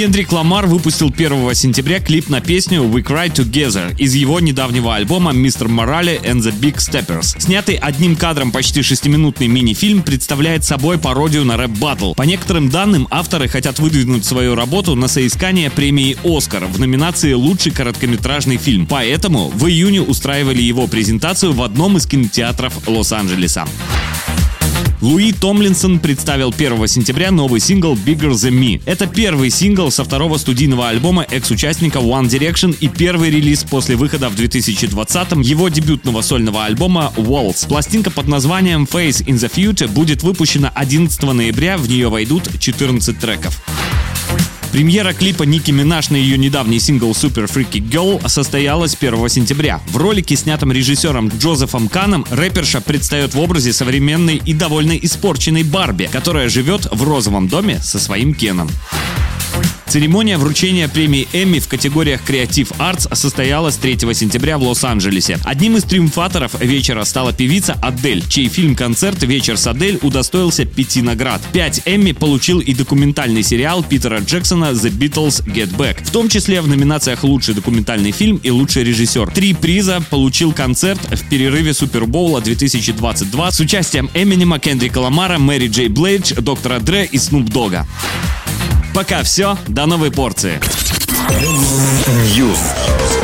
Кендрик Ламар выпустил 1 сентября клип на песню We Cry Together из его недавнего альбома Mr. Morale and the Big Steppers. Снятый одним кадром почти шестиминутный мини-фильм представляет собой пародию на рэп-баттл. По некоторым данным, авторы хотят выдвинуть свою работу на соискание премии «Оскар» в номинации «Лучший короткометражный фильм». Поэтому в июне устраивали его презентацию в одном из кинотеатров Лос-Анджелеса. Луи Томлинсон представил 1 сентября новый сингл Bigger Than Me. Это первый сингл со второго студийного альбома экс-участника One Direction и первый релиз после выхода в 2020-м его дебютного сольного альбома Waltz. Пластинка под названием Face in the Future будет выпущена 11 ноября, в нее войдут 14 треков. Премьера клипа Ники Минаж на ее недавний сингл Super Freaky Girl состоялась 1 сентября. В ролике, снятом режиссером Джозефом Каном, рэперша предстает в образе современной и довольно испорченной Барби, которая живет в розовом доме со своим Кеном. Церемония вручения премии Эмми в категориях Creative Arts состоялась 3 сентября в Лос-Анджелесе. Одним из триумфаторов вечера стала певица Адель, чей фильм-концерт «Вечер с Адель» удостоился пяти наград. Пять Эмми получил и документальный сериал Питера Джексона «The Beatles Get Back», в том числе в номинациях «Лучший документальный фильм» и «Лучший режиссер». Три приза получил концерт в перерыве Супербоула 2022 с участием Эминема, Кендрика Ламара, Мэри Джей Блейдж, Доктора Дре и Снуп Дога. Пока все, до новой порции. News.